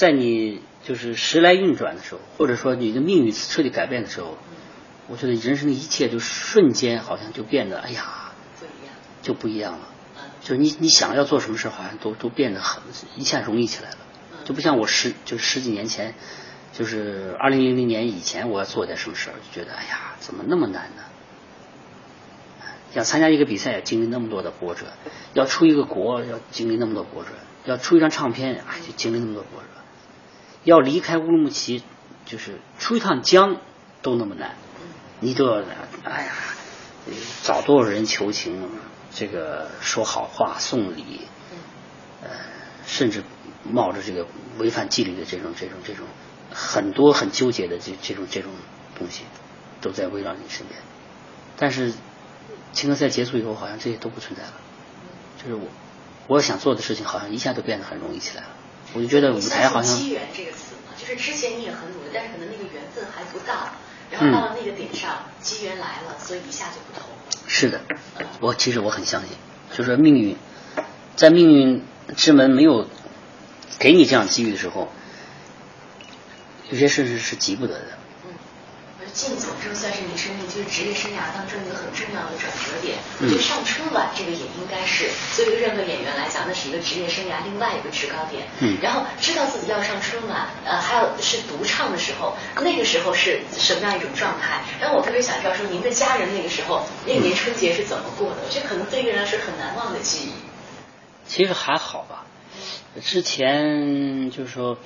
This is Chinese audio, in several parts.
在你就是时来运转的时候，或者说你的命运彻底改变的时候，我觉得人生的一切就瞬间好像就变得哎呀，就不一样了。就是你你想要做什么事，好像都都变得很一下容易起来了。就不像我十就是十几年前，就是二零零零年以前，我要做点什么事儿，就觉得哎呀，怎么那么难呢？想参加一个比赛，要经历那么多的波折；要出一个国，要经历那么多波折；要出一张唱片，哎，就经历那么多波折；要离开乌鲁木齐，就是出一趟江都那么难。你都要哎呀，找多少人求情，这个说好话、送礼，呃，甚至冒着这个违反纪律的这种、这种、这种很多很纠结的这这种这种东西，都在围绕你身边。但是。青歌赛结束以后，好像这些都不存在了。就是我，我想做的事情，好像一下都变得很容易起来了。我就觉得舞台好像。机缘这个词嘛，就是之前你也很努力，但是可能那个缘分还不到，然后到了那个点上，机缘来了，所以一下就不同。是的，我其实我很相信，就是命运，在命运之门没有给你这样机遇的时候，有些事是是急不得的。进组这算是你生命就是职业生涯当中一个很重要的转折点。我觉得上春晚这个也应该是作为任何演员来讲，那是一个职业生涯另外一个制高点。嗯。然后知道自己要上春晚，呃，还有是独唱的时候，那个时候是什么样一种状态？然后我特别想知道说，您的家人那个时候那年春节是怎么过的？我觉得可能对一个人是很难忘的记忆。其实还好吧，之前就是说。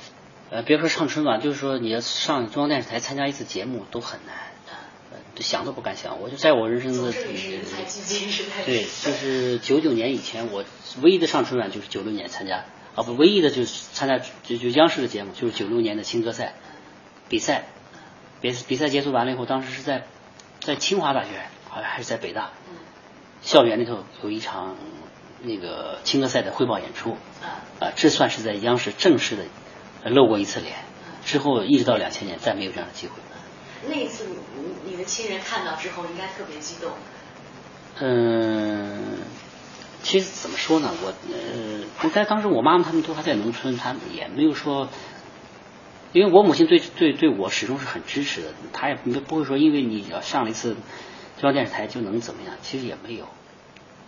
呃，别说上春晚，就是说你要上中央电视台参加一次节目都很难，呃，想都不敢想。我就在我人生的对，就是九九年以前，我唯一的上春晚就是九六年参加，啊不，唯一的就是参加就就央视的节目，就是九六年的青歌赛比赛，比比赛结束完了以后，当时是在在清华大学，好像还是在北大，校园里头有一场那个青歌赛的汇报演出，啊，这算是在央视正式的。露过一次脸，之后一直到两千年再没有这样的机会。那一次，你你的亲人看到之后应该特别激动。嗯，其实怎么说呢，我呃，在当时我妈妈他们都还在农村，他们也没有说，因为我母亲对对对我始终是很支持的，她也不会说因为你要上了一次中央电视台就能怎么样，其实也没有。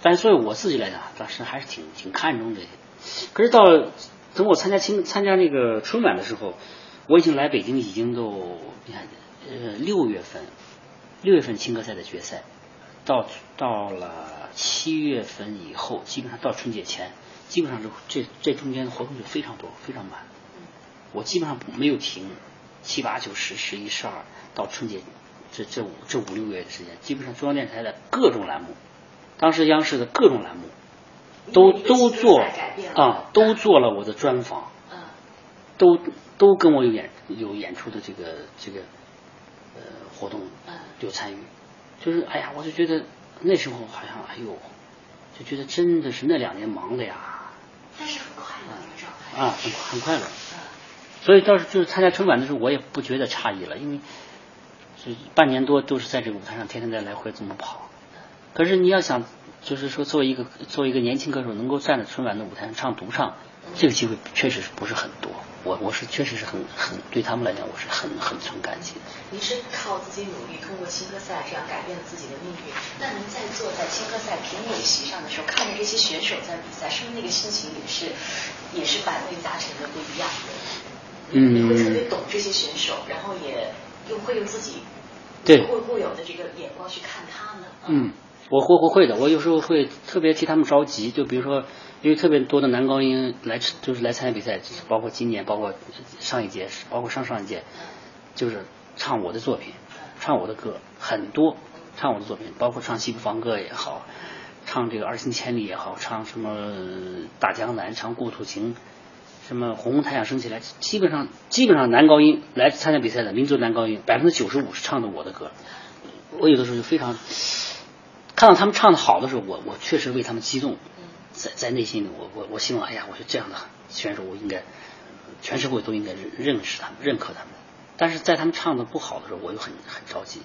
但是作为我自己来讲，当时还是挺挺看重这些。可是到。等我参加青参加那个春晚的时候，我已经来北京，已经都你看，呃，六月份，六月份青歌赛的决赛，到到了七月份以后，基本上到春节前，基本上这这这中间的活动就非常多，非常满。我基本上没有停，七八九十十一十二到春节这这五这五六个月的时间，基本上中央电视台的各种栏目，当时央视的各种栏目。都都做啊，都做了我的专访，都都跟我有演有演出的这个这个呃活动有参与，就是哎呀，我就觉得那时候好像哎呦，就觉得真的是那两年忙的呀，但是很快乐啊，很很快乐，所以当时就是参加春晚的时候，我也不觉得诧异了，因为是半年多都是在这个舞台上天天在来回这么跑，可是你要想。就是说，作为一个作为一个年轻歌手，能够站在春晚的舞台上唱独唱，这个机会确实是不是很多。我我是确实是很很对他们来讲，我是很很存感激的。您是靠自己努力，通过青歌赛这样改变了自己的命运。那您在坐在青歌赛评委席上的时候，看着这些选手在比赛，是不是那个心情也是也是百味杂陈的不一样？嗯。你会特别懂这些选手，然后也又会用自己对固固有的这个眼光去看他们。嗯。我会会会的，我有时候会特别替他们着急。就比如说，因为特别多的男高音来，就是来参加比赛，包括今年，包括上一届，包括上上一届，就是唱我的作品，唱我的歌，很多唱我的作品，包括唱《西部房歌》也好，唱这个《二行千里》也好，唱什么《大江南》，唱《故土情》，什么《红红太阳升起来》，基本上基本上男高音来参加比赛的民族男高音，百分之九十五是唱的我的歌。我有的时候就非常。看到他们唱的好的时候，我我确实为他们激动，在在内心里，我我我希望，哎呀，我说这样的选手，我应该全社会都应该认识他们，认可他们。但是在他们唱的不好的时候，我又很很着急，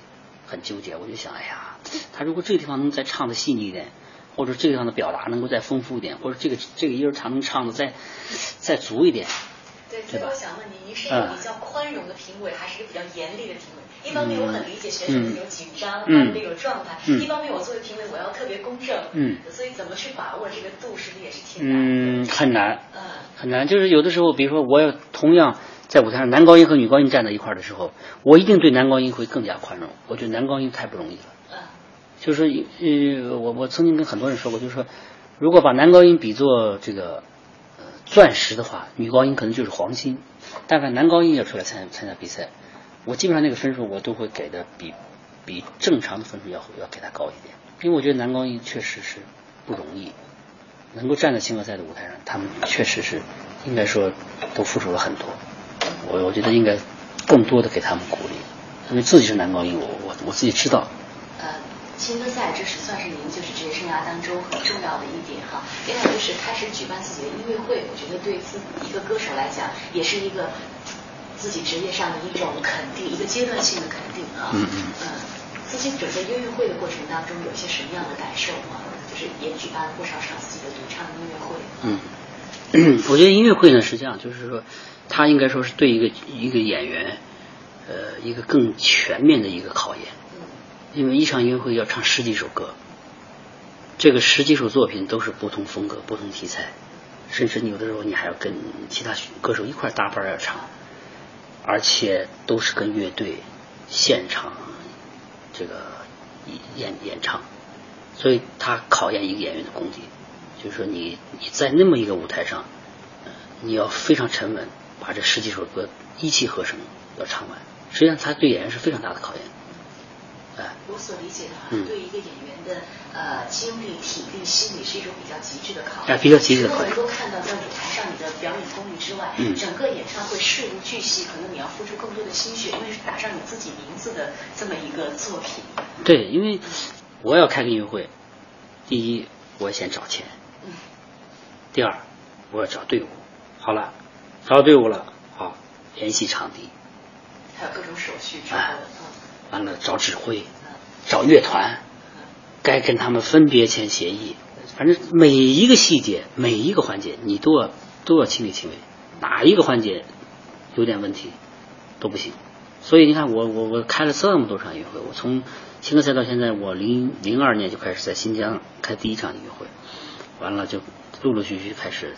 很纠结。我就想，哎呀，他如果这个地方能再唱的细腻一点，或者这个地方的表达能够再丰富一点，或者这个这个音儿他能唱的再再足一点，对，所以？我想问您，您是一个比较宽容的评委，还是一个比较严厉的评委？一方面我很理解选手的那种紧张，他们那种状态；一方面我作为评委，我要特别公正。嗯，所以怎么去把握这个度，是不是也是挺难？嗯，很难。嗯，很难。就是有的时候，比如说，我要同样在舞台上，男高音和女高音站在一块儿的时候，我一定对男高音会更加宽容。我觉得男高音太不容易了。嗯，就是说，呃，我我曾经跟很多人说过，就是说，如果把男高音比作这个钻石的话，女高音可能就是黄金。但凡男高音要出来参参加比赛。我基本上那个分数我都会给的比比正常的分数要要给他高一点，因为我觉得男高音确实是不容易，能够站在青歌赛的舞台上，他们确实是应该说都付出了很多，我我觉得应该更多的给他们鼓励，因为自己是男高音，我我我自己知道。呃，青歌赛这是算是您就是职业生涯当中很重要的一点哈，另外就是开始举办自己的音乐会，我觉得对自一个歌手来讲也是一个。自己职业上的一种肯定，一个阶段性的肯定啊。嗯嗯。嗯，自己准备音乐会的过程当中，有些什么样的感受吗？就是也举办了不少场自己的独唱音乐会。嗯，我觉得音乐会呢实际上，就是说，它应该说是对一个一个演员，呃，一个更全面的一个考验。因为一场音乐会要唱十几首歌，这个十几首作品都是不同风格、不同题材，甚至有的时候你还要跟其他歌手一块搭伴要唱。而且都是跟乐队现场这个演演唱，所以他考验一个演员的功底，就是说你你在那么一个舞台上，你要非常沉稳，把这十几首歌一气呵成要唱完，实际上他对演员是非常大的考验。哎，我所理解的话，对一个演员的呃精力、体力、心理是一种比较极致的考验。比较极致的考验。能够看到在舞台上你的表演功力之外，整个演唱会事无巨细，可能你要付出更多的心血，因为是打上你自己名字的这么一个作品。对，因为我要开个音乐会，第一我先找钱，嗯，第二我要找队伍，好了，找到队伍了，好联系场地，还有各种手续之后，嗯。完了，找指挥，找乐团，该跟他们分别签协议。反正每一个细节，每一个环节，你都要都要亲力亲为。哪一个环节有点问题都不行。所以你看，我我我开了这么多场音乐会，我从青歌赛到现在，我零零二年就开始在新疆开第一场音乐会，完了就陆陆续续开始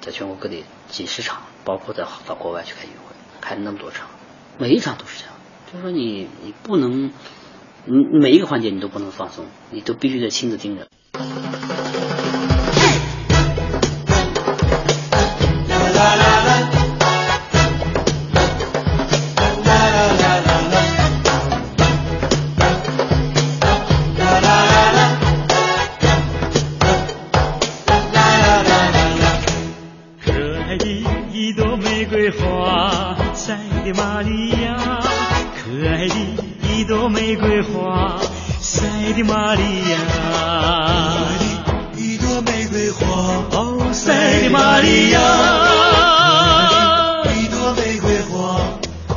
在全国各地几十场，包括在到国外去开音乐会，开了那么多场，每一场都是这样。就说你，你不能，你每一个环节你都不能放松，你都必须得亲自盯着。玛利亚一朵玫瑰花哦塞利玛利亚一朵玫瑰花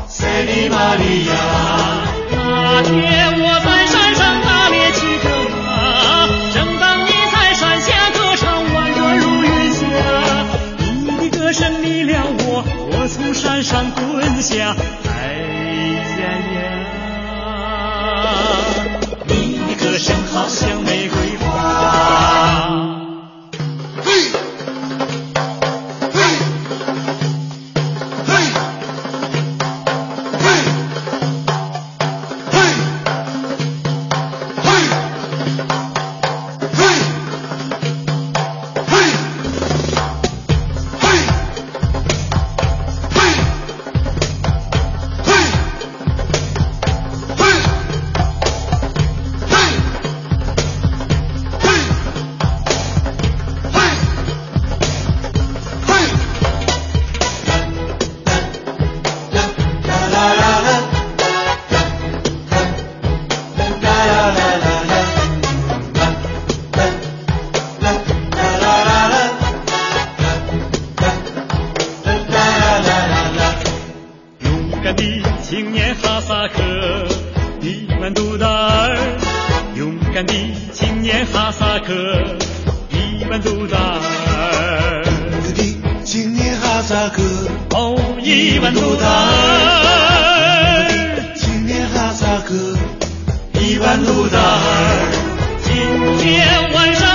塞利玛利亚那天我客一般都在。青年哈萨克哦，一般都在。青年哈萨克一般都在。今天晚上。